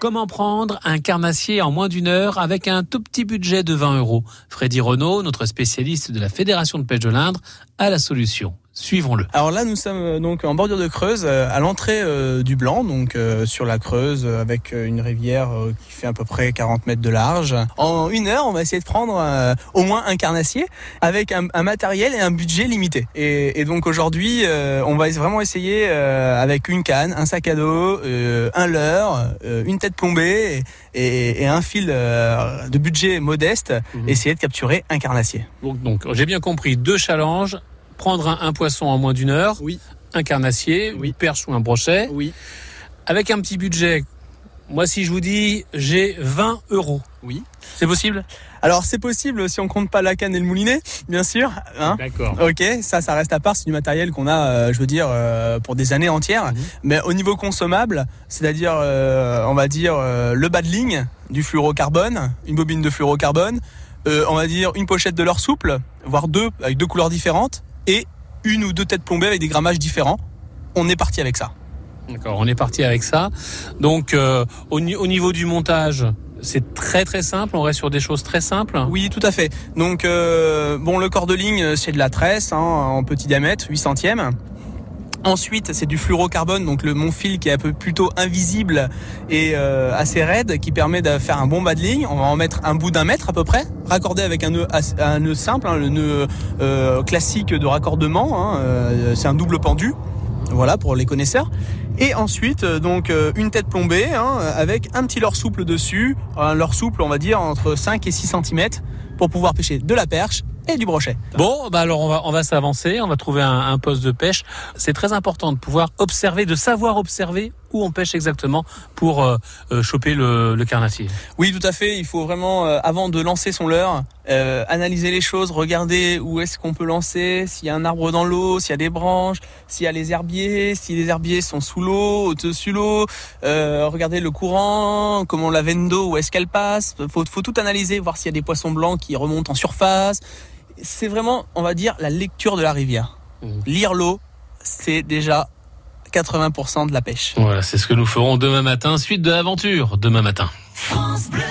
Comment prendre un carnassier en moins d'une heure avec un tout petit budget de 20 euros? Freddy Renault, notre spécialiste de la Fédération de pêche de l'Indre, a la solution. Suivons-le. Alors là, nous sommes euh, donc en bordure de Creuse, euh, à l'entrée euh, du Blanc, donc sur la Creuse, avec une rivière qui fait à peu près 40 mètres de large. En une heure, on va essayer de prendre au moins un carnassier avec un, matériel et un budget limité. Et, donc aujourd'hui, on va vraiment essayer avec une canne, un sac à dos, un leurre, une tête plombée et, un fil de budget modeste, mhm. essayer de capturer un carnassier. Donc, donc j'ai bien compris deux challenges prendre un, poisson en moins d'une heure, oui. un carnassier, une perche ou un brochet, oui. avec un petit budget. Moi, si je vous dis, j'ai 20 euros. Oui. C'est possible? Alors c'est possible si on compte pas la canne et le moulinet, bien sûr. Hein D'accord. Ok, ça, ça reste à part. C'est du matériel qu'on a, euh, je veux dire, euh, pour des années entières. Mhm. Mais au niveau consommable, c'est-à-dire, euh, on va dire, le bas de ligne du fluorocarbone, une bobine de fluorocarbone, on va dire une pochette de l'or souple, voire deux avec deux couleurs différentes, et une ou deux têtes plombées avec des grammages différents. On est parti avec ça. D'accord, on est parti avec ça. Donc euh, au, niveau du montage, c'est très très simple, on reste sur des choses très simples. Oui, tout à fait. Donc euh, bon, le corps de ligne, c'est de la tresse hein, en petit diamètre, 8 centièmes. Ensuite, c'est du fluorocarbone, donc le mon fil qui est un peu plutôt invisible et euh, assez raide, qui permet de faire un bon bas de ligne. On va en mettre un bout d'un mètre à peu près, raccordé avec un nœud, un nœud simple, hein, le nœud euh, classique de raccordement. Hein, euh, c'est un double pendu, voilà pour les connaisseurs. Et ensuite, donc une tête plombée hein, avec un petit leurre souple dessus, un leurre souple, on va dire entre 5 et 6 cm pour pouvoir pêcher de la perche et du brochet. Bon, bah alors on va on va s'avancer, on va trouver un, un poste de pêche. C'est très important de pouvoir observer, de savoir observer où on pêche exactement pour euh, euh, choper le, le, carnassier. Oui, tout à fait. Il faut vraiment, euh, avant de lancer son leurre, analyser les choses, regarder où est-ce qu'on peut lancer, s'il y a un arbre dans l'eau, s'il y a des branches, s'il y a les herbiers, si les herbiers sont sous l'eau, au-dessus l'eau, regarder le courant, comment la veine d'eau, où est-ce qu'elle passe. Faut, faut tout analyser, voir s'il y a des poissons blancs qui remontent en surface. C'est vraiment, on va dire, la lecture de la rivière. Mmh. Lire l'eau, c'est déjà 80% de la pêche. Voilà, c'est ce que nous ferons demain matin. Suite de l'aventure demain matin. France Bleu.